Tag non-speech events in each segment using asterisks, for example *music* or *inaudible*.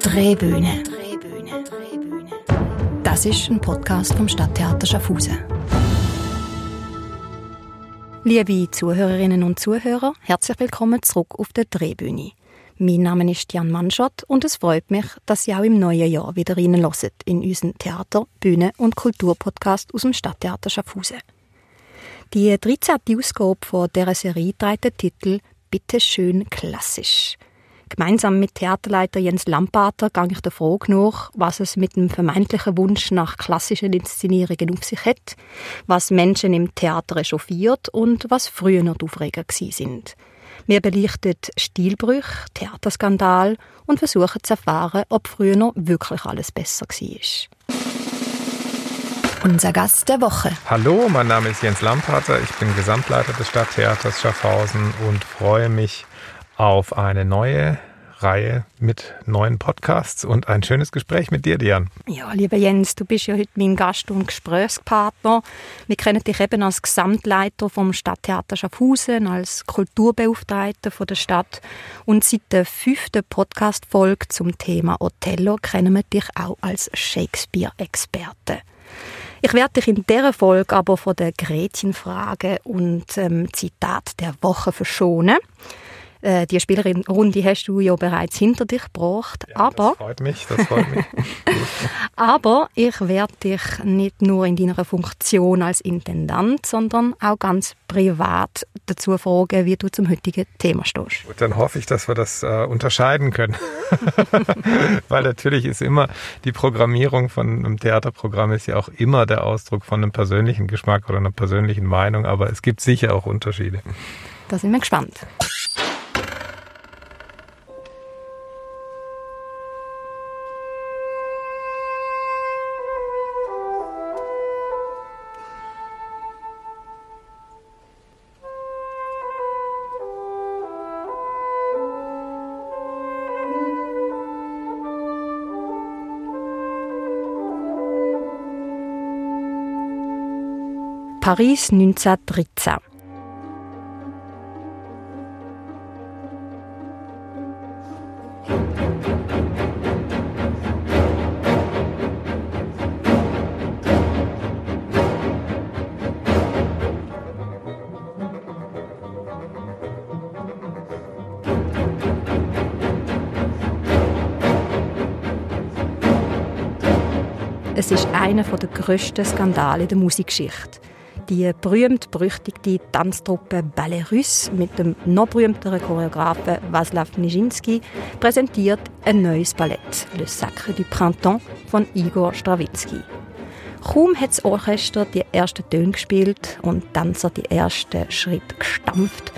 Drehbühne. Das ist ein Podcast vom Stadttheater Schaffhausen. Liebe Zuhörerinnen und Zuhörer, herzlich willkommen zurück auf der Drehbühne. Mein Name ist Jan Manschott und es freut mich, dass Sie auch im neuen Jahr wieder reinhören in unseren Theater-, Bühne- und Kulturpodcast aus dem Stadttheater Schaffhausen. Die 13. Ausgabe von dieser Serie trägt den Titel Bitte schön klassisch. Gemeinsam mit Theaterleiter Jens Lampater gehe ich der Frage nach, was es mit dem vermeintlichen Wunsch nach klassischen Inszenierungen auf sich hat, was Menschen im Theater echauffiert und was früher noch die Aufreger sind. Wir belichten Stilbrüche, Theaterskandal und versuchen zu erfahren, ob früher noch wirklich alles besser war. Unser Gast der Woche. Hallo, mein Name ist Jens Lampater. Ich bin Gesamtleiter des Stadttheaters Schaffhausen und freue mich auf eine neue Reihe mit neuen Podcasts und ein schönes Gespräch mit dir, Diane. Ja, lieber Jens, du bist ja heute mein Gast und Gesprächspartner. Wir kennen dich eben als Gesamtleiter vom Stadttheater Schaffhausen, als Kulturbeauftragter der Stadt. Und seit der fünften Podcast-Folge zum Thema Othello kennen wir dich auch als Shakespeare-Experte. Ich werde dich in dieser Folge aber von der Gretchenfrage und ähm, Zitat der Woche verschonen. Äh, die Spielerin-Runde hast du ja bereits hinter dich gebracht. Ja, aber, das freut mich, das freut mich. *laughs* aber ich werde dich nicht nur in deiner Funktion als Intendant, sondern auch ganz privat dazu fragen, wie du zum heutigen Thema stehst. Gut, dann hoffe ich, dass wir das äh, unterscheiden können. *laughs* *laughs* Weil natürlich ist immer die Programmierung von einem Theaterprogramm ist ja auch immer der Ausdruck von einem persönlichen Geschmack oder einer persönlichen Meinung, aber es gibt sicher auch Unterschiede. Da sind wir gespannt. Paris 1913. Es ist einer der grössten Skandale der Musikgeschichte. Die berühmt-berüchtigte Tanztruppe Ballet Russe mit dem noch berühmteren Choreografen Václav Nijinsky präsentiert ein neues Ballett, Le Sacre du Printemps von Igor Strawinski. Kaum hat das Orchester die ersten Töne gespielt und Tänzer die ersten Schritte gestampft,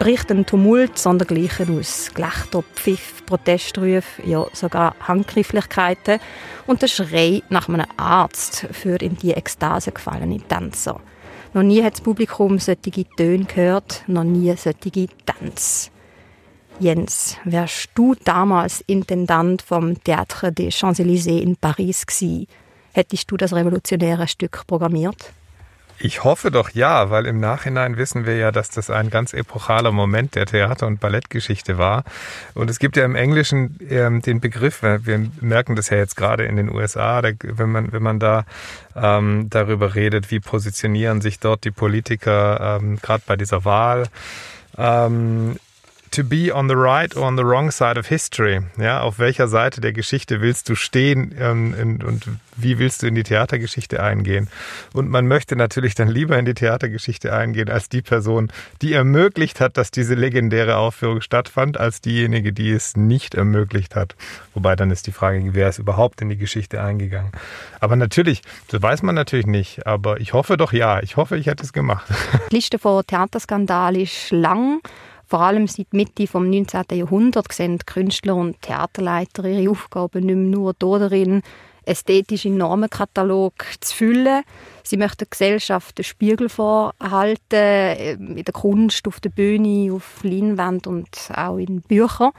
bricht ein Tumult sondergleichen aus. Gelächter, Pfiff, Protestrufe, ja sogar Handgrifflichkeiten und der Schrei nach einem Arzt führt in die Ekstase gefallene Tänzer. Noch nie hat das Publikum solche Töne gehört, noch nie solche Tanz. Jens, wärst du damals Intendant vom Théâtre des Champs-Élysées in Paris gewesen, hättest du das revolutionäre Stück programmiert? Ich hoffe doch ja, weil im Nachhinein wissen wir ja, dass das ein ganz epochaler Moment der Theater- und Ballettgeschichte war. Und es gibt ja im Englischen ähm, den Begriff, wir merken das ja jetzt gerade in den USA, da, wenn man wenn man da ähm, darüber redet, wie positionieren sich dort die Politiker ähm, gerade bei dieser Wahl. Ähm, to be on the right or on the wrong side of history. Ja, auf welcher Seite der Geschichte willst du stehen ähm, in, und wie willst du in die Theatergeschichte eingehen? Und man möchte natürlich dann lieber in die Theatergeschichte eingehen als die Person, die ermöglicht hat, dass diese legendäre Aufführung stattfand, als diejenige, die es nicht ermöglicht hat. Wobei dann ist die Frage, wer ist überhaupt in die Geschichte eingegangen? Aber natürlich, das weiß man natürlich nicht. Aber ich hoffe doch ja. Ich hoffe, ich hätte es gemacht. *laughs* Die Liste von Theaterskandal ist lang. Vor allem seit Mitte des 19. Jahrhunderts sehen Künstler und Theaterleiter ihre Aufgaben nicht mehr nur darin, ästhetische Normenkatalog zu füllen. Sie möchten der Gesellschaft den Spiegel vorhalten, ähm, in der Kunst, auf der Bühne, auf Leinwand und auch in Büchern.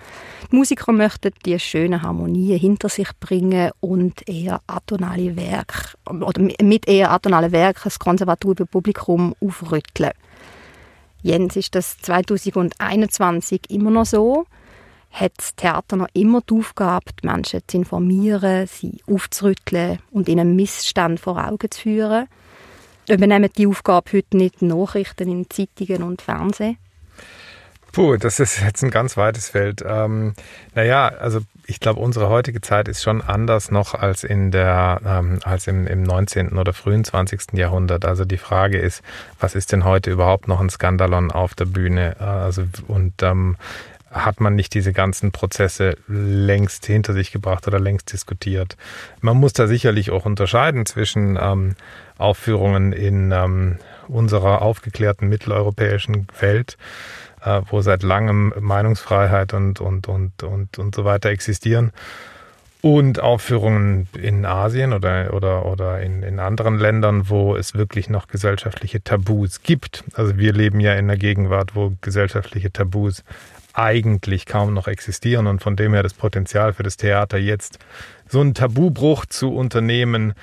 Die Musiker möchten die schönen Harmonien hinter sich bringen und eher atonale Werke, oder mit eher atonalen Werken das konservative Publikum aufrütteln. Jens, ist das 2021 immer noch so? hat das Theater noch immer die Aufgabe, die Menschen zu informieren, sie aufzurütteln und ihnen Missstand vor Augen zu führen. Übernehmen die Aufgabe heute nicht Nachrichten in Zeitungen und Fernsehen? Puh, das ist jetzt ein ganz weites Feld. Ähm, naja, also ich glaube, unsere heutige Zeit ist schon anders noch als in der, ähm, als im, im 19. oder frühen 20. Jahrhundert. Also die Frage ist, was ist denn heute überhaupt noch ein Skandalon auf der Bühne? Also, und ähm, hat man nicht diese ganzen Prozesse längst hinter sich gebracht oder längst diskutiert. Man muss da sicherlich auch unterscheiden zwischen ähm, Aufführungen in ähm, unserer aufgeklärten mitteleuropäischen Welt, äh, wo seit langem Meinungsfreiheit und, und, und, und, und so weiter existieren, und Aufführungen in Asien oder, oder, oder in, in anderen Ländern, wo es wirklich noch gesellschaftliche Tabus gibt. Also wir leben ja in einer Gegenwart, wo gesellschaftliche Tabus eigentlich kaum noch existieren und von dem her das Potenzial für das Theater jetzt so einen Tabubruch zu unternehmen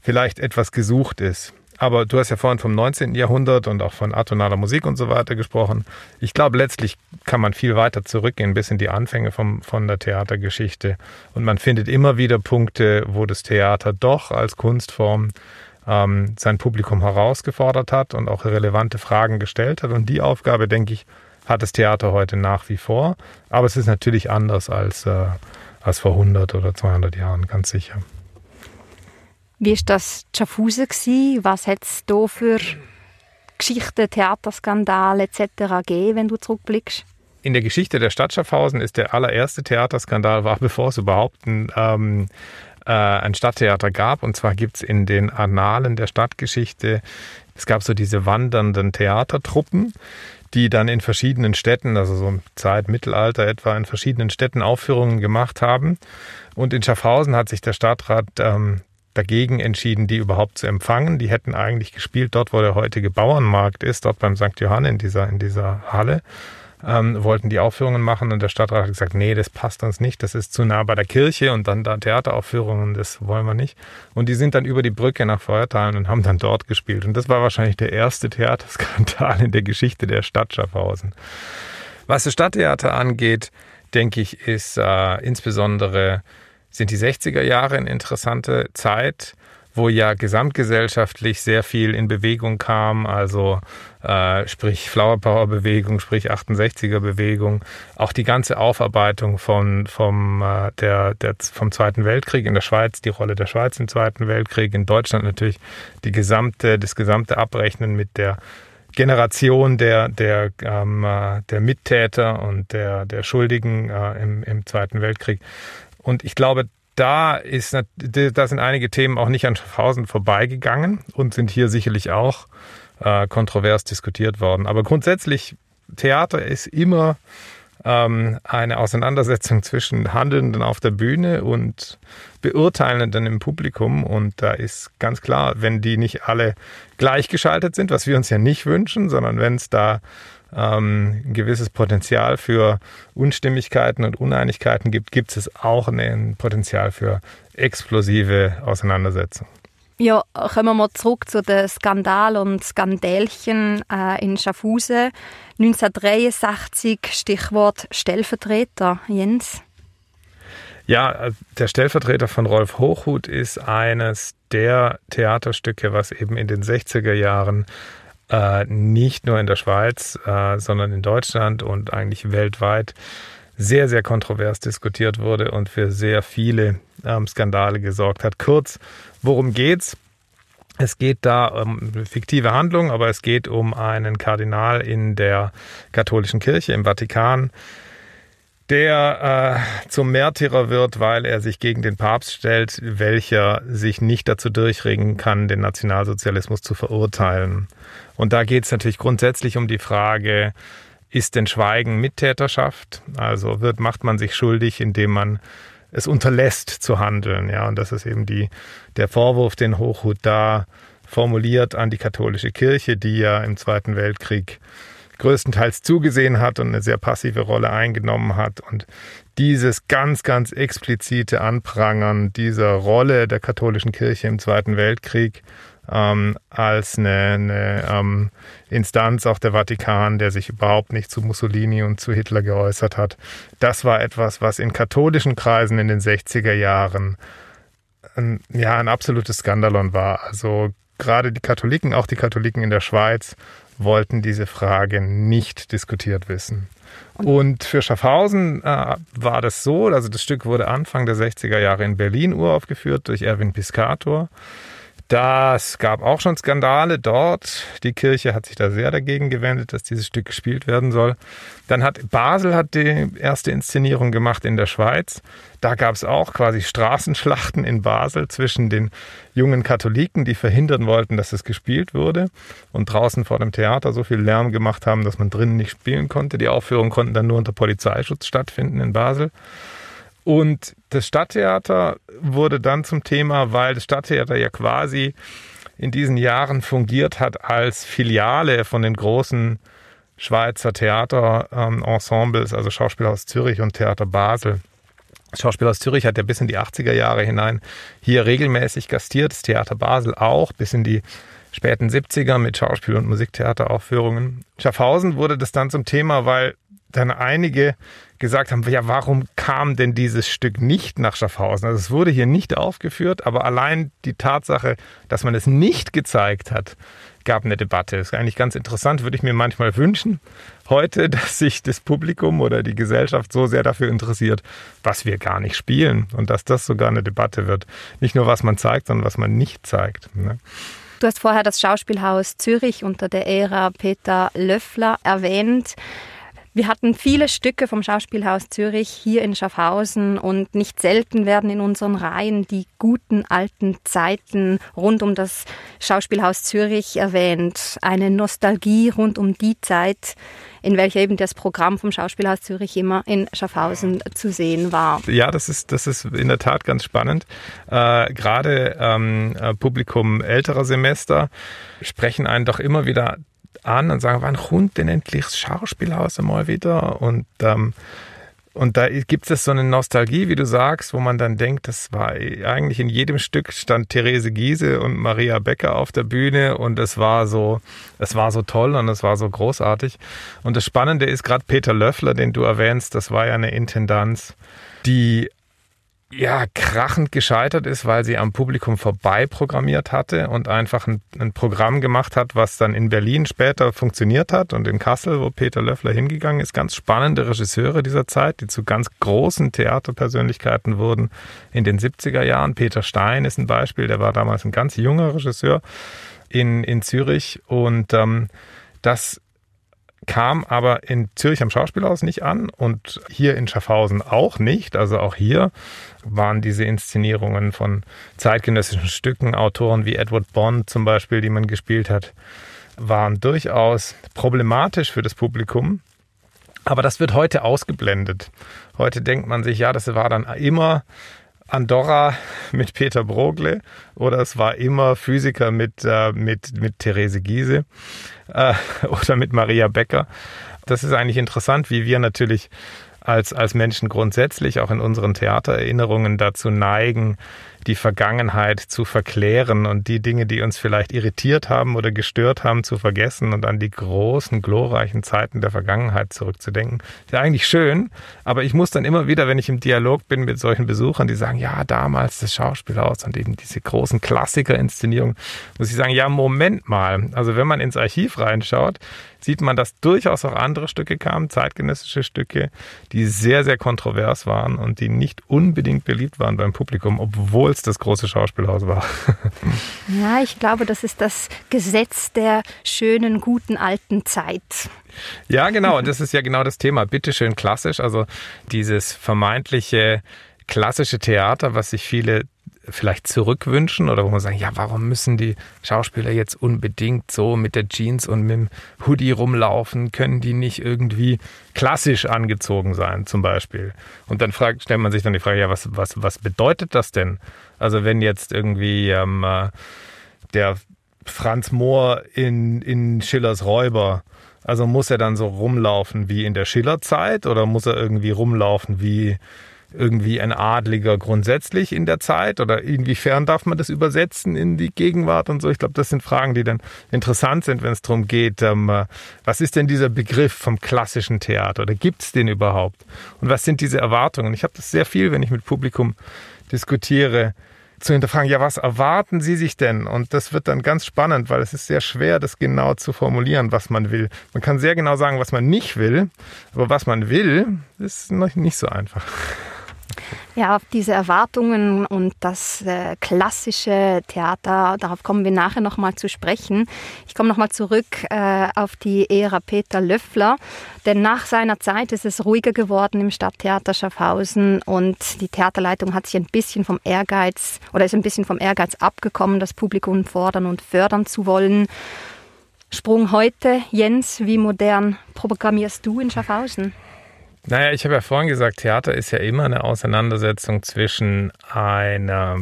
vielleicht etwas gesucht ist. Aber du hast ja vorhin vom 19. Jahrhundert und auch von atonaler Musik und so weiter gesprochen. Ich glaube, letztlich kann man viel weiter zurückgehen bis in die Anfänge vom, von der Theatergeschichte. Und man findet immer wieder Punkte, wo das Theater doch als Kunstform ähm, sein Publikum herausgefordert hat und auch relevante Fragen gestellt hat. Und die Aufgabe, denke ich, hat das Theater heute nach wie vor. Aber es ist natürlich anders als, äh, als vor 100 oder 200 Jahren, ganz sicher. Wie war das Schaffhausen? Was hat es da für Geschichten, Theaterskandale etc. gegeben, wenn du zurückblickst? In der Geschichte der Stadt Schaffhausen ist der allererste Theaterskandal, war bevor es überhaupt ein, ähm, äh, ein Stadttheater gab. Und zwar gibt es in den Annalen der Stadtgeschichte, es gab so diese wandernden Theatertruppen, die dann in verschiedenen Städten, also so Zeit Mittelalter etwa, in verschiedenen Städten Aufführungen gemacht haben. Und in Schaffhausen hat sich der Stadtrat ähm, dagegen entschieden, die überhaupt zu empfangen. Die hätten eigentlich gespielt dort, wo der heutige Bauernmarkt ist, dort beim St. Johann in dieser, in dieser Halle ähm, wollten die Aufführungen machen und der Stadtrat hat gesagt, nee, das passt uns nicht, das ist zu nah bei der Kirche und dann da Theateraufführungen, das wollen wir nicht. Und die sind dann über die Brücke nach Feuertalen und haben dann dort gespielt. Und das war wahrscheinlich der erste Theaterskandal in der Geschichte der Stadt Schaffhausen. Was das Stadttheater angeht, denke ich, ist äh, insbesondere sind die 60er Jahre eine interessante Zeit wo ja gesamtgesellschaftlich sehr viel in Bewegung kam, also äh, sprich Flower Power Bewegung, sprich 68er Bewegung, auch die ganze Aufarbeitung von, vom, äh, der, der, vom Zweiten Weltkrieg in der Schweiz, die Rolle der Schweiz im Zweiten Weltkrieg, in Deutschland natürlich die gesamte, das gesamte Abrechnen mit der Generation der, der, ähm, äh, der Mittäter und der, der Schuldigen äh, im, im Zweiten Weltkrieg. Und ich glaube, da ist, da sind einige Themen auch nicht an Schaffhausen vorbeigegangen und sind hier sicherlich auch äh, kontrovers diskutiert worden. Aber grundsätzlich, Theater ist immer ähm, eine Auseinandersetzung zwischen Handelnden auf der Bühne und Beurteilenden im Publikum. Und da ist ganz klar, wenn die nicht alle gleichgeschaltet sind, was wir uns ja nicht wünschen, sondern wenn es da ähm, ein gewisses Potenzial für Unstimmigkeiten und Uneinigkeiten gibt, gibt es auch ein Potenzial für explosive Auseinandersetzungen. Ja, kommen wir mal zurück zu den Skandal und Skandälchen äh, in Schaffhausen. 1963, Stichwort Stellvertreter. Jens? Ja, der Stellvertreter von Rolf Hochhuth ist eines der Theaterstücke, was eben in den 60er Jahren äh, nicht nur in der Schweiz, äh, sondern in Deutschland und eigentlich weltweit sehr, sehr kontrovers diskutiert wurde und für sehr viele ähm, Skandale gesorgt hat. Kurz, worum geht's? Es geht da um fiktive Handlung, aber es geht um einen Kardinal in der katholischen Kirche im Vatikan, der äh, zum Märtyrer wird, weil er sich gegen den Papst stellt, welcher sich nicht dazu durchringen kann, den Nationalsozialismus zu verurteilen. Und da geht es natürlich grundsätzlich um die Frage, ist denn Schweigen Mittäterschaft? Also wird, macht man sich schuldig, indem man es unterlässt zu handeln. Ja, und das ist eben die, der Vorwurf, den Hochhut da formuliert an die katholische Kirche, die ja im Zweiten Weltkrieg größtenteils zugesehen hat und eine sehr passive Rolle eingenommen hat. Und dieses ganz, ganz explizite Anprangern dieser Rolle der katholischen Kirche im Zweiten Weltkrieg ähm, als eine, eine ähm, Instanz, auch der Vatikan, der sich überhaupt nicht zu Mussolini und zu Hitler geäußert hat. Das war etwas, was in katholischen Kreisen in den 60er Jahren ein, ja, ein absolutes Skandalon war. Also gerade die Katholiken, auch die Katholiken in der Schweiz, wollten diese Frage nicht diskutiert wissen. Und für Schaffhausen äh, war das so, also das Stück wurde Anfang der 60er Jahre in Berlin uraufgeführt durch Erwin Piscator. Das gab auch schon Skandale dort. Die Kirche hat sich da sehr dagegen gewendet, dass dieses Stück gespielt werden soll. Dann hat Basel hat die erste Inszenierung gemacht in der Schweiz. Da gab es auch quasi Straßenschlachten in Basel zwischen den jungen Katholiken, die verhindern wollten, dass es gespielt wurde und draußen vor dem Theater so viel Lärm gemacht haben, dass man drinnen nicht spielen konnte. Die Aufführungen konnten dann nur unter Polizeischutz stattfinden in Basel. Und das Stadttheater wurde dann zum Thema, weil das Stadttheater ja quasi in diesen Jahren fungiert hat als Filiale von den großen Schweizer Theaterensembles, also Schauspielhaus Zürich und Theater Basel. Das Schauspielhaus Zürich hat ja bis in die 80er Jahre hinein hier regelmäßig gastiert, das Theater Basel auch, bis in die späten 70er mit Schauspiel- und Musiktheateraufführungen. Schaffhausen wurde das dann zum Thema, weil dann einige gesagt haben, ja, warum kam denn dieses Stück nicht nach Schaffhausen? Also es wurde hier nicht aufgeführt, aber allein die Tatsache, dass man es nicht gezeigt hat, gab eine Debatte. Das ist eigentlich ganz interessant, würde ich mir manchmal wünschen heute, *laughs* dass sich das Publikum oder die Gesellschaft so sehr dafür interessiert, was wir gar nicht spielen und dass das sogar eine Debatte wird. Nicht nur, was man zeigt, sondern was man nicht zeigt. Ne? Du hast vorher das Schauspielhaus Zürich unter der Ära Peter Löffler erwähnt. Wir hatten viele Stücke vom Schauspielhaus Zürich hier in Schaffhausen und nicht selten werden in unseren Reihen die guten alten Zeiten rund um das Schauspielhaus Zürich erwähnt. Eine Nostalgie rund um die Zeit, in welcher eben das Programm vom Schauspielhaus Zürich immer in Schaffhausen zu sehen war. Ja, das ist, das ist in der Tat ganz spannend. Äh, Gerade ähm, äh, Publikum älterer Semester sprechen einen doch immer wieder an und sagen, wann kommt denn endlich das Schauspielhaus einmal wieder? Und, ähm, und da gibt es so eine Nostalgie, wie du sagst, wo man dann denkt, das war eigentlich in jedem Stück stand Therese Giese und Maria Becker auf der Bühne und es war so, es war so toll und es war so großartig. Und das Spannende ist gerade Peter Löffler, den du erwähnst, das war ja eine Intendanz, die ja, krachend gescheitert ist, weil sie am Publikum vorbei programmiert hatte und einfach ein, ein, Programm gemacht hat, was dann in Berlin später funktioniert hat und in Kassel, wo Peter Löffler hingegangen ist. Ganz spannende Regisseure dieser Zeit, die zu ganz großen Theaterpersönlichkeiten wurden in den 70er Jahren. Peter Stein ist ein Beispiel, der war damals ein ganz junger Regisseur in, in Zürich und ähm, das kam aber in Zürich am Schauspielhaus nicht an und hier in Schaffhausen auch nicht. Also auch hier waren diese Inszenierungen von zeitgenössischen Stücken, Autoren wie Edward Bond zum Beispiel, die man gespielt hat, waren durchaus problematisch für das Publikum. Aber das wird heute ausgeblendet. Heute denkt man sich, ja, das war dann immer Andorra mit Peter Brogle oder es war immer Physiker mit, äh, mit, mit Therese Giese äh, *laughs* oder mit Maria Becker. Das ist eigentlich interessant, wie wir natürlich als, als Menschen grundsätzlich auch in unseren Theatererinnerungen dazu neigen, die Vergangenheit zu verklären und die Dinge, die uns vielleicht irritiert haben oder gestört haben, zu vergessen und an die großen, glorreichen Zeiten der Vergangenheit zurückzudenken. Ist ja eigentlich schön, aber ich muss dann immer wieder, wenn ich im Dialog bin mit solchen Besuchern, die sagen, ja, damals das Schauspielhaus und eben diese großen Klassikerinszenierungen, muss ich sagen, ja, Moment mal. Also wenn man ins Archiv reinschaut, sieht man, dass durchaus auch andere Stücke kamen, zeitgenössische Stücke, die sehr, sehr kontrovers waren und die nicht unbedingt beliebt waren beim Publikum, obwohl es das große Schauspielhaus war. *laughs* Ja, ich glaube, das ist das Gesetz der schönen, guten alten Zeit. Ja, genau. Und das ist ja genau das Thema. Bitteschön klassisch. Also dieses vermeintliche klassische Theater, was sich viele vielleicht zurückwünschen oder wo man sagen, ja, warum müssen die Schauspieler jetzt unbedingt so mit der Jeans und mit dem Hoodie rumlaufen? Können die nicht irgendwie klassisch angezogen sein, zum Beispiel? Und dann fragt, stellt man sich dann die Frage, ja, was, was, was bedeutet das denn? Also wenn jetzt irgendwie ähm, äh, der Franz Mohr in, in Schillers Räuber also muss er dann so rumlaufen wie in der Schillerzeit oder muss er irgendwie rumlaufen wie irgendwie ein Adliger grundsätzlich in der Zeit oder inwiefern darf man das übersetzen in die Gegenwart und so? Ich glaube, das sind Fragen, die dann interessant sind, wenn es darum geht, ähm, äh, was ist denn dieser Begriff vom klassischen Theater oder gibt es den überhaupt? Und was sind diese Erwartungen? Ich habe das sehr viel, wenn ich mit Publikum diskutiere, zu hinterfragen, ja, was erwarten Sie sich denn? Und das wird dann ganz spannend, weil es ist sehr schwer, das genau zu formulieren, was man will. Man kann sehr genau sagen, was man nicht will, aber was man will, ist noch nicht so einfach. Ja, auf diese Erwartungen und das äh, klassische Theater, darauf kommen wir nachher nochmal zu sprechen. Ich komme nochmal zurück äh, auf die Ära Peter Löffler, denn nach seiner Zeit ist es ruhiger geworden im Stadttheater Schaffhausen und die Theaterleitung hat sich ein bisschen vom Ehrgeiz oder ist ein bisschen vom Ehrgeiz abgekommen, das Publikum fordern und fördern zu wollen. Sprung heute, Jens, wie modern programmierst du in Schaffhausen? Naja, ich habe ja vorhin gesagt, Theater ist ja immer eine Auseinandersetzung zwischen einer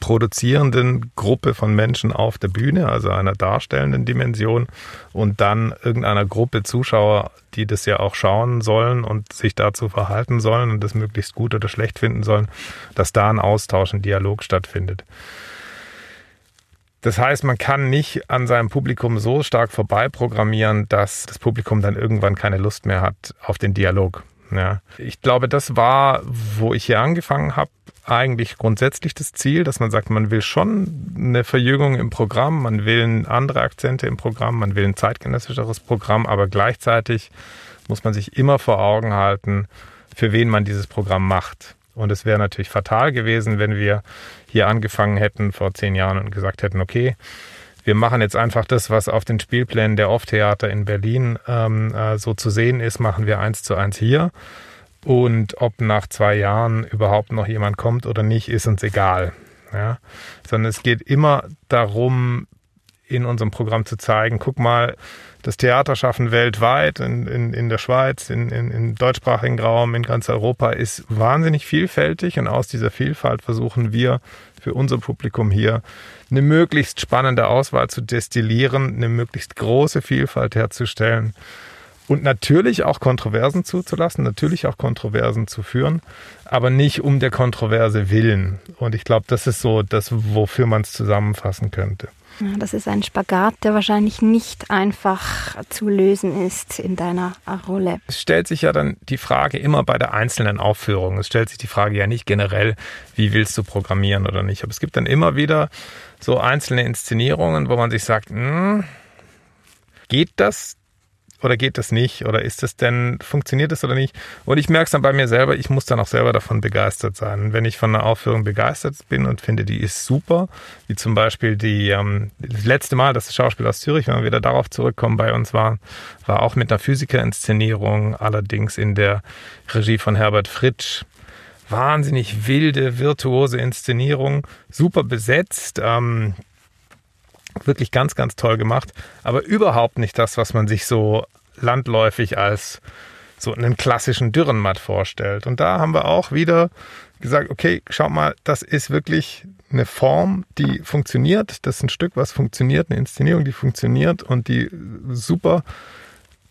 produzierenden Gruppe von Menschen auf der Bühne, also einer darstellenden Dimension, und dann irgendeiner Gruppe Zuschauer, die das ja auch schauen sollen und sich dazu verhalten sollen und das möglichst gut oder schlecht finden sollen, dass da ein Austausch, ein Dialog stattfindet. Das heißt, man kann nicht an seinem Publikum so stark vorbeiprogrammieren, dass das Publikum dann irgendwann keine Lust mehr hat auf den Dialog. Ja. Ich glaube, das war, wo ich hier angefangen habe, eigentlich grundsätzlich das Ziel, dass man sagt, man will schon eine Verjüngung im Programm, man will andere Akzente im Programm, man will ein zeitgenössischeres Programm, aber gleichzeitig muss man sich immer vor Augen halten, für wen man dieses Programm macht. Und es wäre natürlich fatal gewesen, wenn wir hier angefangen hätten vor zehn Jahren und gesagt hätten, okay, wir machen jetzt einfach das, was auf den Spielplänen der Off-Theater in Berlin ähm, äh, so zu sehen ist, machen wir eins zu eins hier. Und ob nach zwei Jahren überhaupt noch jemand kommt oder nicht, ist uns egal. Ja? Sondern es geht immer darum, in unserem Programm zu zeigen, guck mal, das Theaterschaffen weltweit, in, in, in der Schweiz, in, in, im deutschsprachigen Raum, in ganz Europa ist wahnsinnig vielfältig und aus dieser Vielfalt versuchen wir für unser Publikum hier eine möglichst spannende Auswahl zu destillieren, eine möglichst große Vielfalt herzustellen und natürlich auch Kontroversen zuzulassen, natürlich auch Kontroversen zu führen, aber nicht um der Kontroverse willen. Und ich glaube, das ist so das, wofür man es zusammenfassen könnte. Das ist ein Spagat, der wahrscheinlich nicht einfach zu lösen ist in deiner Rolle. Es stellt sich ja dann die Frage immer bei der einzelnen Aufführung. Es stellt sich die Frage ja nicht generell, wie willst du programmieren oder nicht. Aber es gibt dann immer wieder so einzelne Inszenierungen, wo man sich sagt, hm, geht das oder geht das nicht? Oder ist das denn, funktioniert das oder nicht? Und ich merke es dann bei mir selber, ich muss dann auch selber davon begeistert sein. Wenn ich von einer Aufführung begeistert bin und finde, die ist super, wie zum Beispiel die, ähm, das letzte Mal, dass das Schauspiel aus Zürich, wenn wir wieder darauf zurückkommen, bei uns war, war auch mit einer Physikerinszenierung, allerdings in der Regie von Herbert Fritsch wahnsinnig wilde, virtuose Inszenierung, super besetzt. Ähm, wirklich ganz, ganz toll gemacht, aber überhaupt nicht das, was man sich so landläufig als so einen klassischen Dürrenmatt vorstellt. Und da haben wir auch wieder gesagt, okay, schau mal, das ist wirklich eine Form, die funktioniert. Das ist ein Stück, was funktioniert, eine Inszenierung, die funktioniert und die super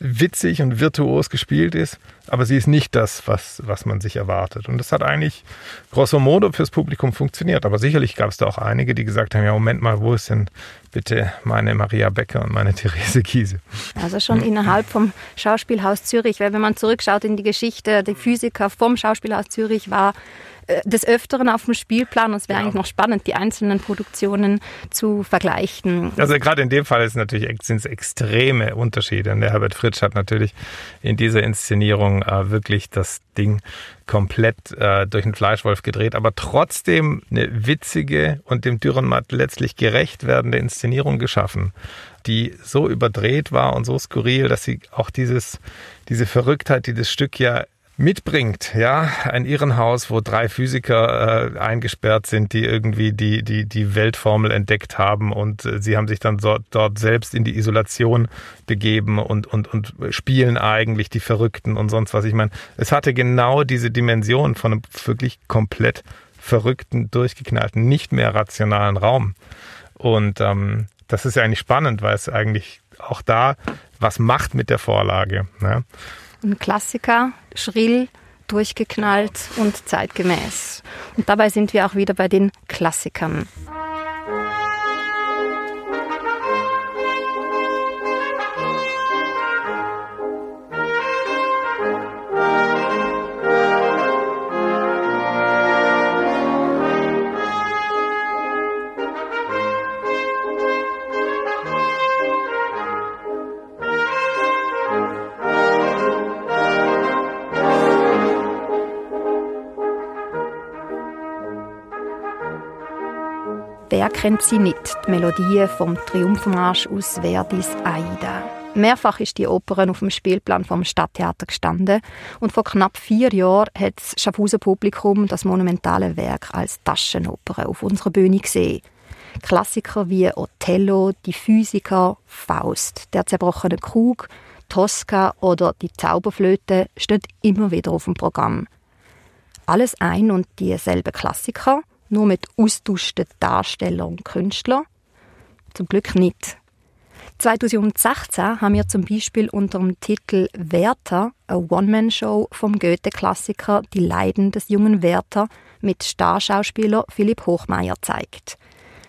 witzig und virtuos gespielt ist, aber sie ist nicht das, was, was man sich erwartet. Und das hat eigentlich grosso modo fürs Publikum funktioniert. Aber sicherlich gab es da auch einige, die gesagt haben, ja, Moment mal, wo ist denn bitte meine Maria Becker und meine *laughs* Therese Giese? Also schon innerhalb vom Schauspielhaus Zürich, weil wenn man zurückschaut in die Geschichte, die Physiker vom Schauspielhaus Zürich war des Öfteren auf dem Spielplan. Und es wäre ja. eigentlich noch spannend, die einzelnen Produktionen zu vergleichen. Also gerade in dem Fall ist natürlich, sind es extreme Unterschiede. Und der Herbert Fritsch hat natürlich in dieser Inszenierung äh, wirklich das Ding komplett äh, durch den Fleischwolf gedreht, aber trotzdem eine witzige und dem Dürrenmatt letztlich gerecht werdende Inszenierung geschaffen, die so überdreht war und so skurril, dass sie auch dieses, diese Verrücktheit, die das Stück ja mitbringt, ja, ein Irrenhaus, wo drei Physiker äh, eingesperrt sind, die irgendwie die, die, die Weltformel entdeckt haben und äh, sie haben sich dann so, dort selbst in die Isolation begeben und, und, und spielen eigentlich die Verrückten und sonst was. Ich meine, es hatte genau diese Dimension von einem wirklich komplett verrückten, durchgeknallten, nicht mehr rationalen Raum. Und ähm, das ist ja eigentlich spannend, weil es eigentlich auch da was macht mit der Vorlage. Ne? Ein Klassiker, schrill, durchgeknallt und zeitgemäß. Und dabei sind wir auch wieder bei den Klassikern. Wer kennt sie nicht? Die Melodie vom Triumphmarsch aus Verdis Aida. Mehrfach ist die Oper auf dem Spielplan vom Stadttheater gestanden und vor knapp vier Jahren hat das Schaffhauser Publikum das monumentale Werk als Taschenoper auf unserer Bühne gesehen. Klassiker wie Othello, Die Physiker, Faust, Der zerbrochene Krug, Tosca oder Die Zauberflöte stehen immer wieder auf dem Programm. Alles ein und dieselben Klassiker – nur mit austauschten Darstellern und Künstlern? Zum Glück nicht. 2016 haben wir zum Beispiel unter dem Titel Werther eine One-Man-Show vom Goethe-Klassiker Die Leiden des jungen Werther mit Starschauspieler Philipp Hochmeier gezeigt.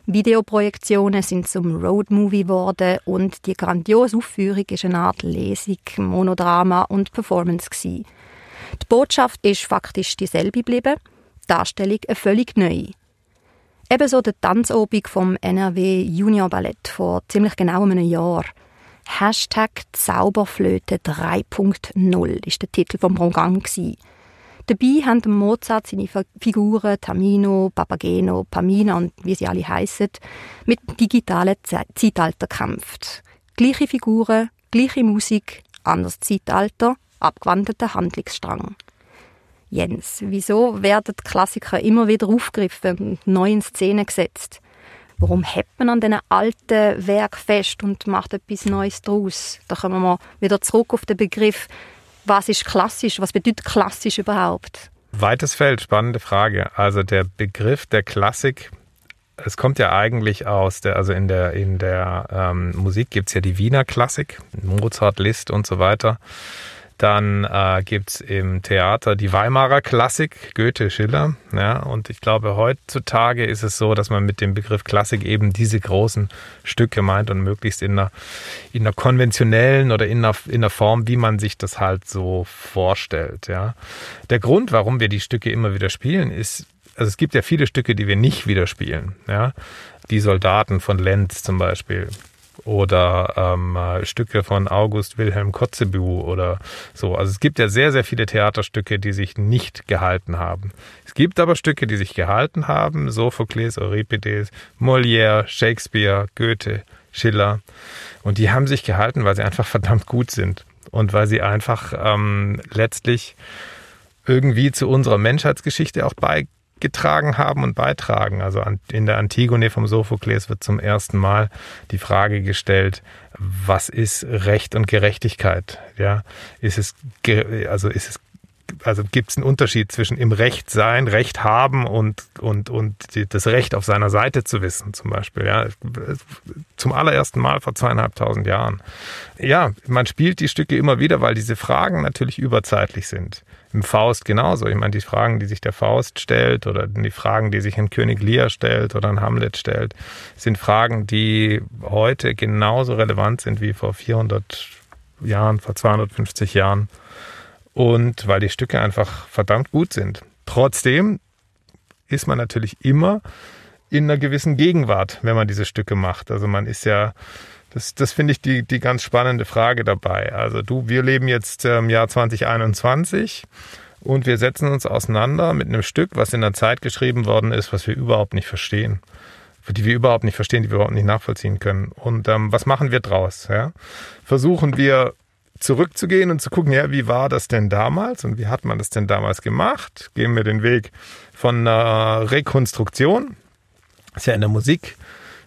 Videoprojektionen sind zum Roadmovie geworden und die grandiose Aufführung ist eine Art Lesung, Monodrama und Performance gewesen. Die Botschaft ist faktisch dieselbe geblieben – Darstellung eine völlig neue. Ebenso der Tanzobig vom NRW Junior Ballett vor ziemlich genau einem Jahr. Hashtag Zauberflöte 3.0 ist der Titel vom Programm. Dabei haben Mozart seine Figuren Tamino, Papageno, Pamina und wie sie alle heißen, mit digitalen Zeitalter gekämpft. Gleiche Figuren, gleiche Musik, anderes Zeitalter, abgewandelter Handlungsstrang. Jens, wieso werden Klassiker immer wieder aufgegriffen und neu in Szene gesetzt? Warum hält man an diesen alten Werk fest und macht etwas Neues daraus? Da kommen wir wieder zurück auf den Begriff, was ist klassisch? Was bedeutet klassisch überhaupt? Weites Feld, spannende Frage. Also der Begriff der Klassik, es kommt ja eigentlich aus der, also in der, in der ähm, Musik gibt es ja die Wiener Klassik, Mozart, Liszt und so weiter. Dann äh, gibt im Theater die Weimarer Klassik, Goethe, Schiller. Ja, und ich glaube, heutzutage ist es so, dass man mit dem Begriff Klassik eben diese großen Stücke meint und möglichst in einer, in einer konventionellen oder in einer, in einer Form, wie man sich das halt so vorstellt. Ja. Der Grund, warum wir die Stücke immer wieder spielen, ist, also es gibt ja viele Stücke, die wir nicht wieder spielen. Ja. Die Soldaten von Lenz zum Beispiel oder ähm, äh, Stücke von August Wilhelm Kotzebue oder so. Also es gibt ja sehr, sehr viele Theaterstücke, die sich nicht gehalten haben. Es gibt aber Stücke, die sich gehalten haben. Sophokles, Euripides, Molière, Shakespeare, Goethe, Schiller. Und die haben sich gehalten, weil sie einfach verdammt gut sind und weil sie einfach ähm, letztlich irgendwie zu unserer Menschheitsgeschichte auch bei getragen haben und beitragen. Also in der Antigone vom Sophokles wird zum ersten Mal die Frage gestellt, was ist Recht und Gerechtigkeit? Ja, ist es, also ist es also gibt es einen Unterschied zwischen im Recht sein, Recht haben und, und, und das Recht auf seiner Seite zu wissen, zum Beispiel. Ja. Zum allerersten Mal vor zweieinhalbtausend Jahren. Ja, man spielt die Stücke immer wieder, weil diese Fragen natürlich überzeitlich sind im Faust genauso. Ich meine, die Fragen, die sich der Faust stellt oder die Fragen, die sich ein König Lear stellt oder ein Hamlet stellt, sind Fragen, die heute genauso relevant sind wie vor 400 Jahren, vor 250 Jahren. Und weil die Stücke einfach verdammt gut sind. Trotzdem ist man natürlich immer in einer gewissen Gegenwart, wenn man diese Stücke macht. Also man ist ja das, das finde ich die, die ganz spannende Frage dabei. Also du, wir leben jetzt im Jahr 2021 und wir setzen uns auseinander mit einem Stück, was in der Zeit geschrieben worden ist, was wir überhaupt nicht verstehen. Die wir überhaupt nicht verstehen, die wir überhaupt nicht nachvollziehen können. Und ähm, was machen wir draus? Ja? Versuchen wir zurückzugehen und zu gucken, ja, wie war das denn damals und wie hat man das denn damals gemacht? Gehen wir den Weg von einer Rekonstruktion, das ist ja in der Musik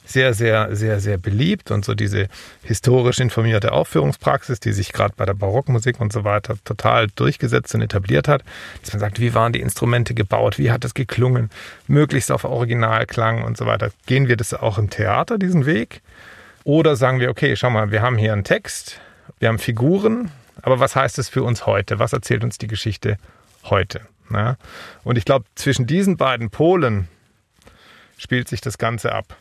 sehr, sehr, sehr, sehr beliebt und so diese historisch informierte Aufführungspraxis, die sich gerade bei der Barockmusik und so weiter total durchgesetzt und etabliert hat, dass man sagt, wie waren die Instrumente gebaut, wie hat es geklungen, möglichst auf Originalklang und so weiter. Gehen wir das auch im Theater, diesen Weg? Oder sagen wir, okay, schau mal, wir haben hier einen Text, wir haben Figuren, aber was heißt es für uns heute? Was erzählt uns die Geschichte heute. Ne? Und ich glaube, zwischen diesen beiden Polen spielt sich das Ganze ab.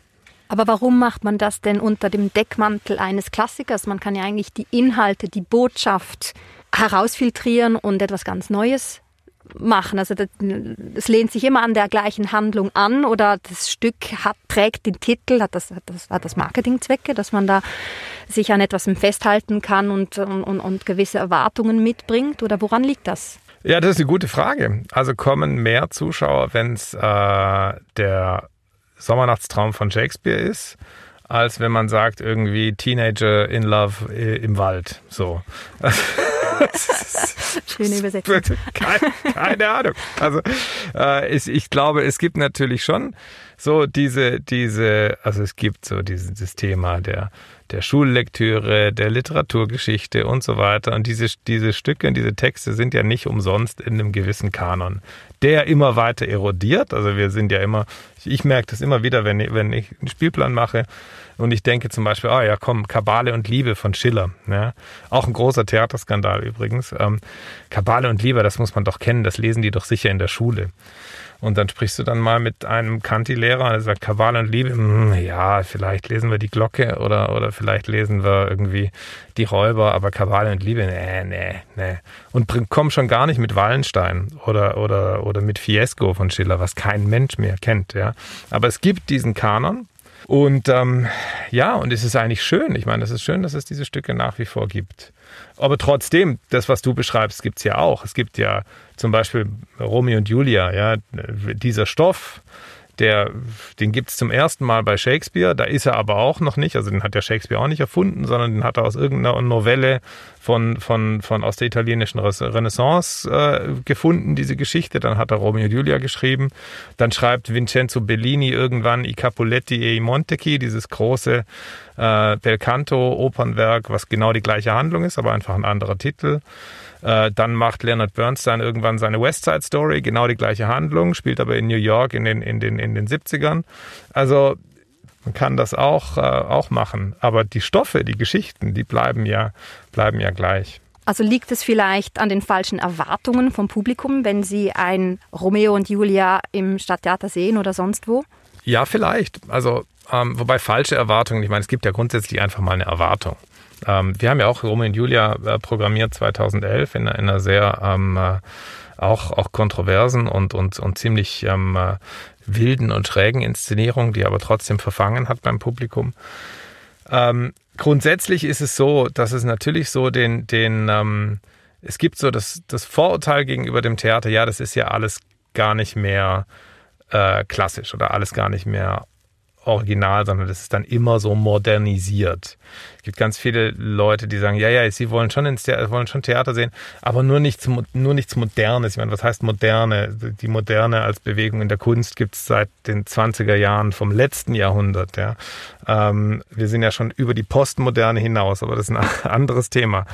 Aber warum macht man das denn unter dem Deckmantel eines Klassikers? Man kann ja eigentlich die Inhalte, die Botschaft herausfiltrieren und etwas ganz Neues machen. Also es lehnt sich immer an der gleichen Handlung an oder das Stück hat, trägt den Titel, hat das, hat das, hat das Marketingzwecke, dass man da sich an etwas festhalten kann und, und, und gewisse Erwartungen mitbringt oder woran liegt das? Ja, das ist eine gute Frage. Also kommen mehr Zuschauer, wenn es äh, der Sommernachtstraum von Shakespeare ist, als wenn man sagt irgendwie Teenager in Love äh, im Wald. So. *laughs* *laughs* Schöne Übersetzung. *laughs* Keine, keine Ahnung. Also äh, ich, ich glaube, es gibt natürlich schon so diese, diese, also es gibt so dieses Thema der der Schullektüre, der Literaturgeschichte und so weiter. Und diese, diese Stücke und diese Texte sind ja nicht umsonst in einem gewissen Kanon, der immer weiter erodiert. Also wir sind ja immer, ich merke das immer wieder, wenn ich, wenn ich einen Spielplan mache und ich denke zum Beispiel, oh ja, komm, Kabale und Liebe von Schiller. Ja? Auch ein großer Theaterskandal übrigens. Ähm, Kabale und Liebe, das muss man doch kennen, das lesen die doch sicher in der Schule. Und dann sprichst du dann mal mit einem Kanti-Lehrer und er sagt, Kabale und Liebe, hm, ja, vielleicht lesen wir die Glocke oder, oder vielleicht lesen wir irgendwie die Räuber, aber Kabale und Liebe, nee, nee, nee. Und komm schon gar nicht mit Wallenstein oder, oder, oder mit Fiesco von Schiller, was kein Mensch mehr kennt, ja. Aber es gibt diesen Kanon, und ähm, ja, und es ist eigentlich schön. Ich meine, es ist schön, dass es diese Stücke nach wie vor gibt. Aber trotzdem, das, was du beschreibst, gibt es ja auch. Es gibt ja zum Beispiel Romeo und Julia, ja, dieser Stoff, der, den gibt es zum ersten Mal bei Shakespeare, da ist er aber auch noch nicht, also den hat ja Shakespeare auch nicht erfunden, sondern den hat er aus irgendeiner Novelle von, von, von aus der italienischen Renaissance äh, gefunden, diese Geschichte. Dann hat er Romeo und Julia geschrieben. Dann schreibt Vincenzo Bellini irgendwann I Capuletti e i Montecchi, dieses große äh, Belcanto Opernwerk, was genau die gleiche Handlung ist, aber einfach ein anderer Titel. Äh, dann macht Leonard Bernstein irgendwann seine West Side Story, genau die gleiche Handlung, spielt aber in New York in den, in den, in den 70ern. Also man kann das auch, äh, auch machen. Aber die Stoffe, die Geschichten, die bleiben ja, bleiben ja gleich. Also liegt es vielleicht an den falschen Erwartungen vom Publikum, wenn Sie ein Romeo und Julia im Stadttheater sehen oder sonst wo? Ja, vielleicht. Also, ähm, wobei falsche Erwartungen, ich meine, es gibt ja grundsätzlich einfach mal eine Erwartung. Ähm, wir haben ja auch Romeo und Julia äh, programmiert 2011 in, in einer sehr ähm, äh, auch, auch kontroversen und, und, und ziemlich ähm, äh, wilden und schrägen Inszenierung, die aber trotzdem verfangen hat beim Publikum. Ähm, grundsätzlich ist es so, dass es natürlich so den, den ähm, es gibt so das, das Vorurteil gegenüber dem Theater, ja, das ist ja alles gar nicht mehr äh, klassisch oder alles gar nicht mehr original, sondern das ist dann immer so modernisiert. Es gibt ganz viele Leute, die sagen, ja, ja, sie wollen schon ins Theater, wollen schon Theater sehen, aber nur nichts, nur nichts Modernes. Ich meine, was heißt Moderne? Die Moderne als Bewegung in der Kunst gibt es seit den 20er Jahren vom letzten Jahrhundert. Ja. Ähm, wir sind ja schon über die Postmoderne hinaus, aber das ist ein *laughs* anderes Thema.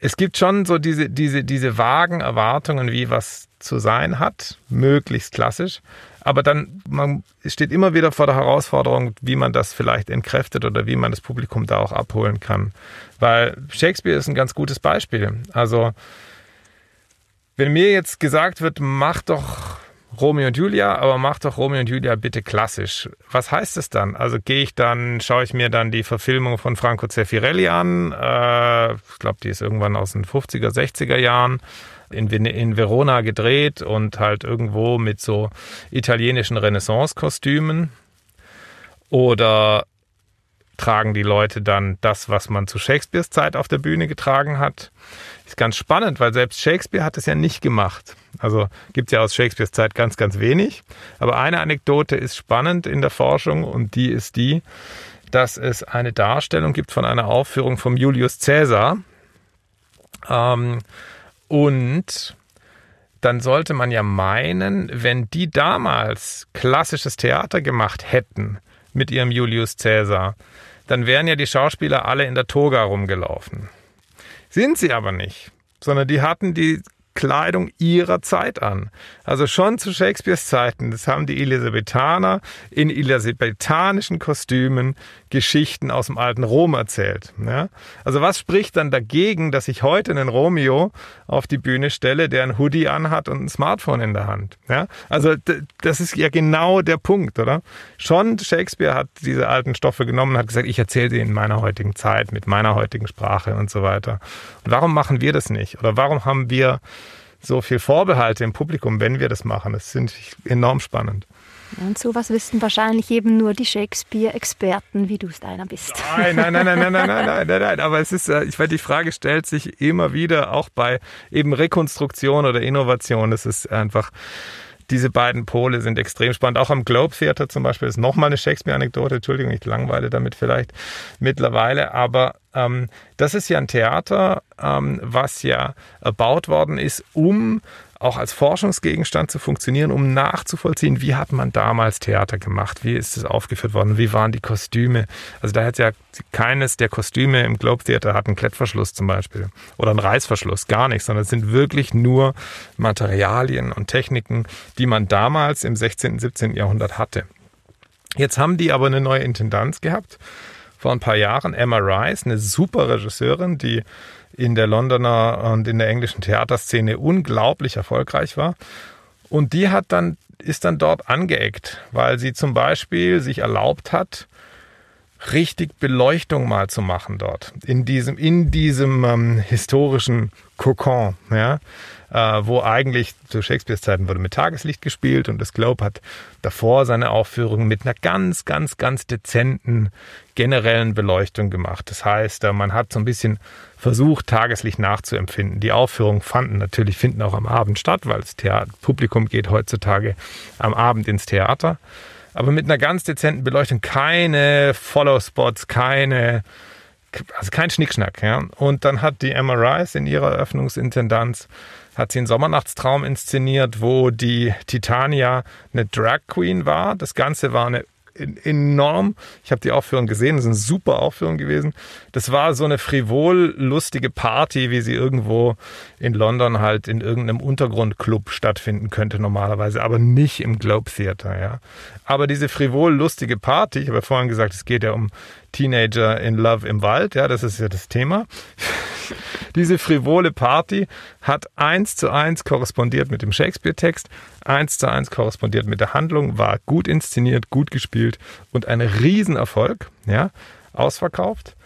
Es gibt schon so diese, diese, diese vagen Erwartungen, wie was zu sein hat, möglichst klassisch. Aber dann, man steht immer wieder vor der Herausforderung, wie man das vielleicht entkräftet oder wie man das Publikum da auch abholen kann. Weil Shakespeare ist ein ganz gutes Beispiel. Also, wenn mir jetzt gesagt wird, mach doch Romeo und Julia, aber mach doch Romeo und Julia bitte klassisch. Was heißt das dann? Also gehe ich dann, schaue ich mir dann die Verfilmung von Franco Zeffirelli an. Äh, ich glaube, die ist irgendwann aus den 50er, 60er Jahren in, in Verona gedreht und halt irgendwo mit so italienischen Renaissance-Kostümen. Oder tragen die Leute dann das, was man zu Shakespeares Zeit auf der Bühne getragen hat? Ist ganz spannend, weil selbst Shakespeare hat es ja nicht gemacht. Also gibt es ja aus Shakespeares Zeit ganz, ganz wenig. Aber eine Anekdote ist spannend in der Forschung und die ist die, dass es eine Darstellung gibt von einer Aufführung vom Julius Caesar. Ähm, und dann sollte man ja meinen, wenn die damals klassisches Theater gemacht hätten mit ihrem Julius Caesar, dann wären ja die Schauspieler alle in der Toga rumgelaufen. Sind sie aber nicht, sondern die hatten die Kleidung ihrer Zeit an. Also schon zu Shakespeares Zeiten, das haben die Elisabethaner in elisabethanischen Kostümen Geschichten aus dem alten Rom erzählt. Ja? Also was spricht dann dagegen, dass ich heute einen Romeo auf die Bühne stelle, der ein Hoodie anhat und ein Smartphone in der Hand? Ja? Also das ist ja genau der Punkt, oder? Schon Shakespeare hat diese alten Stoffe genommen und hat gesagt, ich erzähle sie in meiner heutigen Zeit, mit meiner heutigen Sprache und so weiter. Und warum machen wir das nicht? Oder warum haben wir so viel Vorbehalte im Publikum, wenn wir das machen? Das finde ich enorm spannend. Und sowas wissen wahrscheinlich eben nur die Shakespeare-Experten, wie du es einer bist. Nein, nein, nein, nein, nein, nein, nein, nein, nein, nein. Aber es ist, äh, ich weiß, die Frage stellt sich immer wieder, auch bei eben Rekonstruktion oder Innovation. Es ist einfach, diese beiden Pole sind extrem spannend. Auch am Globe Theater zum Beispiel ist nochmal eine Shakespeare-Anekdote. Entschuldigung, ich langweile damit vielleicht mittlerweile. Aber ähm, das ist ja ein Theater, ähm, was ja erbaut worden ist, um auch als Forschungsgegenstand zu funktionieren, um nachzuvollziehen, wie hat man damals Theater gemacht, wie ist es aufgeführt worden, wie waren die Kostüme. Also da hat ja keines der Kostüme im Globe Theater hat einen Klettverschluss zum Beispiel oder einen Reißverschluss, gar nicht, sondern es sind wirklich nur Materialien und Techniken, die man damals im 16., und 17. Jahrhundert hatte. Jetzt haben die aber eine neue Intendanz gehabt vor ein paar Jahren, Emma Rice, eine super Regisseurin, die in der Londoner und in der englischen Theaterszene unglaublich erfolgreich war. Und die hat dann, ist dann dort angeeckt, weil sie zum Beispiel sich erlaubt hat, richtig Beleuchtung mal zu machen dort. In diesem, in diesem ähm, historischen Kokon, ja äh, wo eigentlich zu Shakespeares Zeiten wurde mit Tageslicht gespielt und das Globe hat davor seine Aufführung mit einer ganz, ganz, ganz dezenten generellen Beleuchtung gemacht. Das heißt, äh, man hat so ein bisschen versucht, Tageslicht nachzuempfinden. Die Aufführungen fanden natürlich, finden auch am Abend statt, weil das Theater, Publikum geht heutzutage am Abend ins Theater. Aber mit einer ganz dezenten Beleuchtung, keine Follow-Spots, keine also kein Schnickschnack. Ja. Und dann hat die Emma Rice in ihrer Eröffnungsintendanz hat sie einen Sommernachtstraum inszeniert, wo die Titania eine Drag Queen war. Das Ganze war eine enorm. Ich habe die Aufführung gesehen, das ist eine super Aufführung gewesen. Das war so eine frivol lustige Party, wie sie irgendwo in London halt in irgendeinem Untergrundclub stattfinden könnte normalerweise, aber nicht im Globe Theater, ja. Aber diese frivol lustige Party, ich habe ja vorhin gesagt, es geht ja um Teenager in Love im Wald, ja, das ist ja das Thema. *laughs* Diese frivole Party hat eins zu eins korrespondiert mit dem Shakespeare-Text, eins zu eins korrespondiert mit der Handlung, war gut inszeniert, gut gespielt und ein Riesenerfolg, ja, ausverkauft.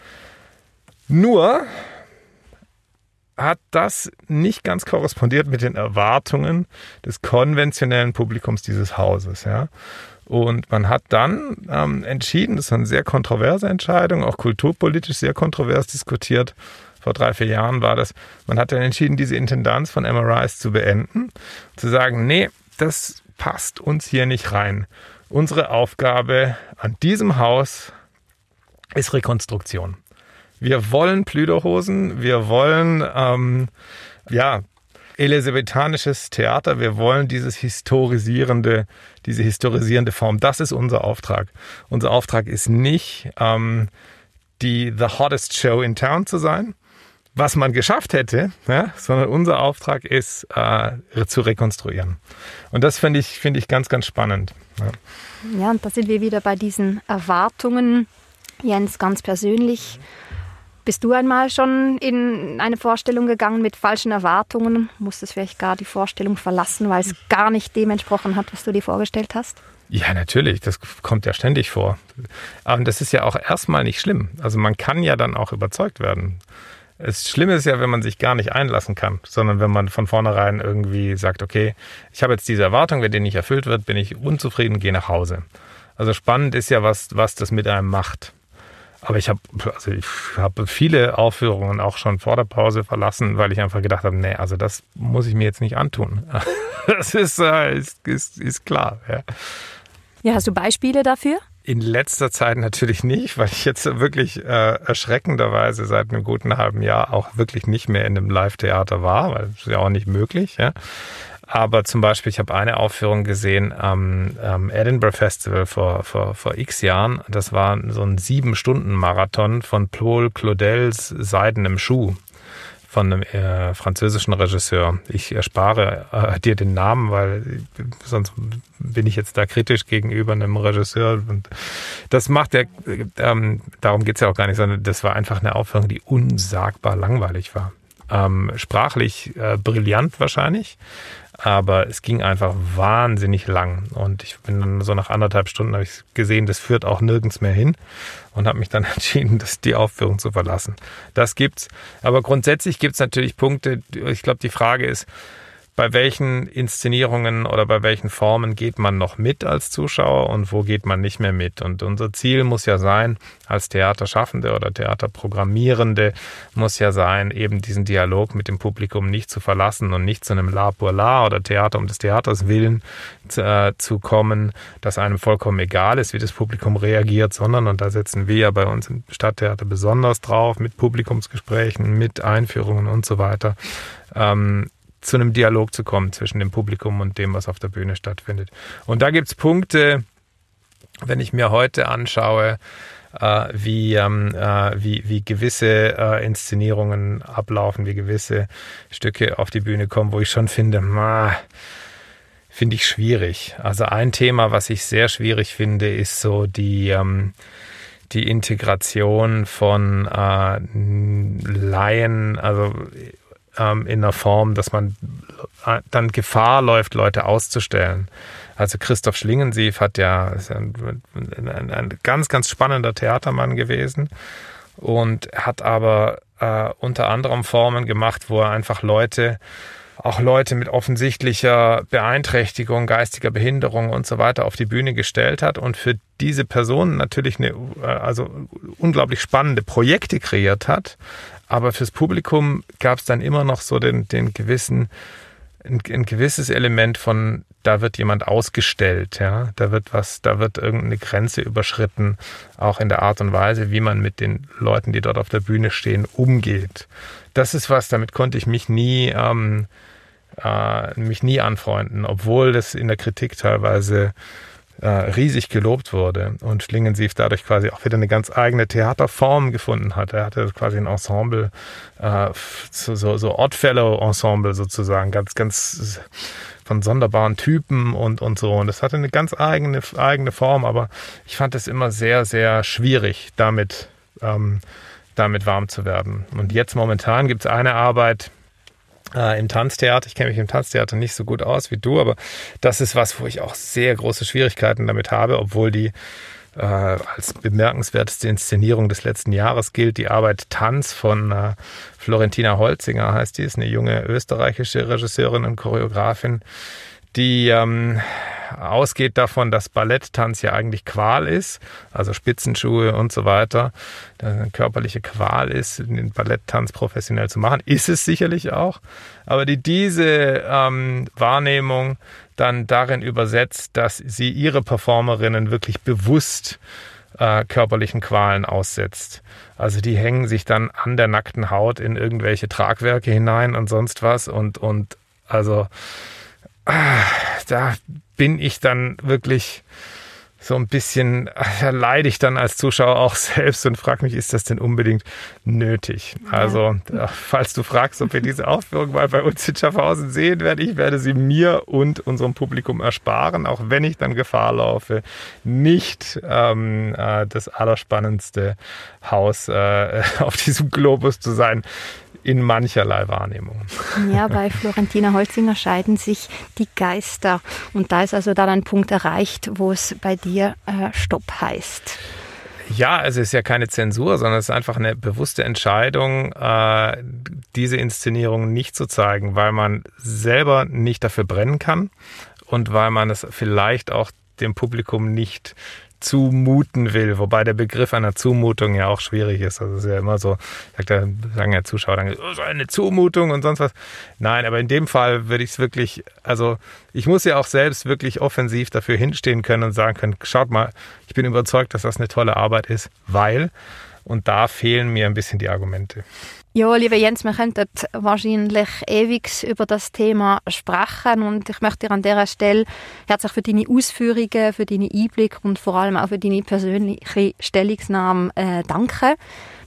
Nur hat das nicht ganz korrespondiert mit den Erwartungen des konventionellen Publikums dieses Hauses, ja. Und man hat dann ähm, entschieden, das ist eine sehr kontroverse Entscheidung, auch kulturpolitisch sehr kontrovers diskutiert, vor drei, vier Jahren war das, man hat dann entschieden, diese Intendanz von MRIs zu beenden, zu sagen, nee, das passt uns hier nicht rein. Unsere Aufgabe an diesem Haus ist Rekonstruktion. Wir wollen Plüderhosen, wir wollen ähm, ja elisabethanisches Theater, wir wollen dieses historisierende, diese historisierende Form. Das ist unser Auftrag. Unser Auftrag ist nicht ähm, die the hottest show in town zu sein, was man geschafft hätte, ja, sondern unser Auftrag ist, äh, zu rekonstruieren. Und das finde ich, finde ich ganz, ganz spannend. Ja. ja, und da sind wir wieder bei diesen Erwartungen. Jens, ganz persönlich, bist du einmal schon in eine Vorstellung gegangen mit falschen Erwartungen? Musstest vielleicht gar die Vorstellung verlassen, weil es gar nicht dem entsprochen hat, was du dir vorgestellt hast? Ja, natürlich, das kommt ja ständig vor. Und das ist ja auch erstmal nicht schlimm. Also man kann ja dann auch überzeugt werden. Das Schlimme ist ja, wenn man sich gar nicht einlassen kann, sondern wenn man von vornherein irgendwie sagt, okay, ich habe jetzt diese Erwartung, wenn die nicht erfüllt wird, bin ich unzufrieden, gehe nach Hause. Also spannend ist ja, was, was das mit einem macht. Aber ich habe also ich habe viele Aufführungen auch schon vor der Pause verlassen, weil ich einfach gedacht habe, nee, also das muss ich mir jetzt nicht antun. *laughs* Das ist, äh, ist, ist, ist klar. Ja. ja, hast du Beispiele dafür? In letzter Zeit natürlich nicht, weil ich jetzt wirklich äh, erschreckenderweise seit einem guten halben Jahr auch wirklich nicht mehr in einem Live-Theater war, weil es ja auch nicht möglich. Ja. Aber zum Beispiel, ich habe eine Aufführung gesehen am ähm, Edinburgh Festival vor, vor, vor x Jahren. Das war so ein Sieben-Stunden-Marathon von Paul Claudels Seidenem Schuh von einem äh, französischen Regisseur. Ich erspare äh, dir den Namen, weil sonst bin ich jetzt da kritisch gegenüber einem Regisseur. Und das macht der, ähm, darum geht's ja auch gar nicht, sondern das war einfach eine Aufführung, die unsagbar langweilig war. Ähm, sprachlich äh, brillant wahrscheinlich, aber es ging einfach wahnsinnig lang. Und ich bin dann so nach anderthalb Stunden habe ich gesehen, das führt auch nirgends mehr hin und habe mich dann *laughs* entschieden, das, die Aufführung zu verlassen. Das gibt's. Aber grundsätzlich gibt's natürlich Punkte. Ich glaube, die Frage ist, bei welchen Inszenierungen oder bei welchen Formen geht man noch mit als Zuschauer und wo geht man nicht mehr mit. Und unser Ziel muss ja sein, als Theaterschaffende oder Theaterprogrammierende, muss ja sein, eben diesen Dialog mit dem Publikum nicht zu verlassen und nicht zu einem La pour La oder Theater um des Theaters willen zu, äh, zu kommen, das einem vollkommen egal ist, wie das Publikum reagiert, sondern, und da setzen wir ja bei uns im Stadttheater besonders drauf, mit Publikumsgesprächen, mit Einführungen und so weiter, ähm, zu einem Dialog zu kommen zwischen dem Publikum und dem, was auf der Bühne stattfindet. Und da gibt's Punkte, wenn ich mir heute anschaue, äh, wie, ähm, äh, wie, wie gewisse äh, Inszenierungen ablaufen, wie gewisse Stücke auf die Bühne kommen, wo ich schon finde, finde ich schwierig. Also ein Thema, was ich sehr schwierig finde, ist so die, ähm, die Integration von äh, Laien, also ähm, in der Form, dass man äh, dann Gefahr läuft, Leute auszustellen. Also Christoph Schlingensief hat ja, ist ein, ein, ein ganz, ganz spannender Theatermann gewesen und hat aber äh, unter anderem Formen gemacht, wo er einfach Leute auch Leute mit offensichtlicher Beeinträchtigung, geistiger Behinderung und so weiter auf die Bühne gestellt hat und für diese Personen natürlich eine äh, also unglaublich spannende Projekte kreiert hat, aber fürs Publikum gab es dann immer noch so den, den gewissen, ein, ein, gewisses Element von, da wird jemand ausgestellt, ja, da wird was, da wird irgendeine Grenze überschritten, auch in der Art und Weise, wie man mit den Leuten, die dort auf der Bühne stehen, umgeht. Das ist was, damit konnte ich mich nie, ähm, äh, mich nie anfreunden, obwohl das in der Kritik teilweise äh, riesig gelobt wurde und Schlingensief dadurch quasi auch wieder eine ganz eigene Theaterform gefunden hat. Er hatte quasi ein Ensemble, äh, so, so, Oddfellow-Ensemble sozusagen, ganz, ganz von sonderbaren Typen und, und so. Und das hatte eine ganz eigene, eigene Form, aber ich fand es immer sehr, sehr schwierig, damit, ähm, damit warm zu werden. Und jetzt momentan gibt es eine Arbeit, äh, im Tanztheater. Ich kenne mich im Tanztheater nicht so gut aus wie du, aber das ist was, wo ich auch sehr große Schwierigkeiten damit habe, obwohl die äh, als bemerkenswerteste Inszenierung des letzten Jahres gilt die Arbeit Tanz von äh, Florentina Holzinger, heißt die, ist eine junge österreichische Regisseurin und Choreografin, die ähm, ausgeht davon, dass Balletttanz ja eigentlich Qual ist, also Spitzenschuhe und so weiter, dass eine körperliche Qual ist, den Balletttanz professionell zu machen, ist es sicherlich auch, aber die diese ähm, Wahrnehmung dann darin übersetzt, dass sie ihre Performerinnen wirklich bewusst äh, körperlichen Qualen aussetzt. Also die hängen sich dann an der nackten Haut in irgendwelche Tragwerke hinein und sonst was und und also ah, da bin ich dann wirklich so ein bisschen, da leide ich dann als Zuschauer auch *laughs* selbst und frage mich, ist das denn unbedingt nötig? Ja. Also, falls du fragst, ob wir diese Aufführung mal bei uns in Schaffhausen sehen werden, ich werde sie mir und unserem Publikum ersparen, auch wenn ich dann Gefahr laufe, nicht ähm, äh, das allerspannendste Haus äh, *laughs* auf diesem Globus zu sein in mancherlei Wahrnehmung. Ja, bei Florentina Holzinger scheiden sich die Geister. Und da ist also dann ein Punkt erreicht, wo es bei dir äh, Stopp heißt. Ja, es ist ja keine Zensur, sondern es ist einfach eine bewusste Entscheidung, äh, diese Inszenierung nicht zu zeigen, weil man selber nicht dafür brennen kann und weil man es vielleicht auch dem Publikum nicht zumuten will, wobei der Begriff einer Zumutung ja auch schwierig ist. Es ist ja immer so, sagt der, sagen ja Zuschauer dann, oh, eine Zumutung und sonst was. Nein, aber in dem Fall würde ich es wirklich, also ich muss ja auch selbst wirklich offensiv dafür hinstehen können und sagen können, schaut mal, ich bin überzeugt, dass das eine tolle Arbeit ist, weil, und da fehlen mir ein bisschen die Argumente. Ja, lieber Jens, wir könnten wahrscheinlich ewig über das Thema sprechen und ich möchte dir an dieser Stelle herzlich für deine Ausführungen, für deine Einblicke und vor allem auch für deine persönliche Stellungnahme äh, danken.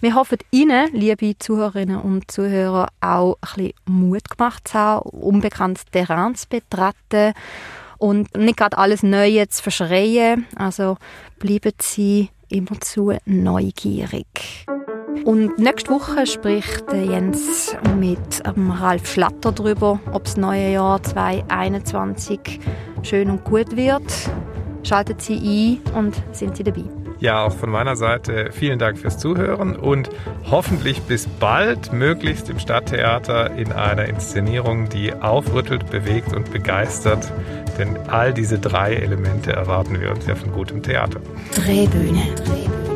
Wir hoffen Ihnen, liebe Zuhörerinnen und Zuhörer, auch ein bisschen Mut gemacht zu haben, unbekanntes Terrain zu betreten und nicht gerade alles Neue zu verschreien. Also bleiben Sie immerzu neugierig. Und nächste Woche spricht Jens mit Ralf Schlatter darüber, ob das neue Jahr 2021 schön und gut wird. Schaltet Sie ein und sind Sie dabei. Ja, auch von meiner Seite vielen Dank fürs Zuhören und hoffentlich bis bald, möglichst im Stadttheater in einer Inszenierung, die aufrüttelt, bewegt und begeistert. Denn all diese drei Elemente erwarten wir uns ja von gutem Theater. Drehbühne. Drehbühne.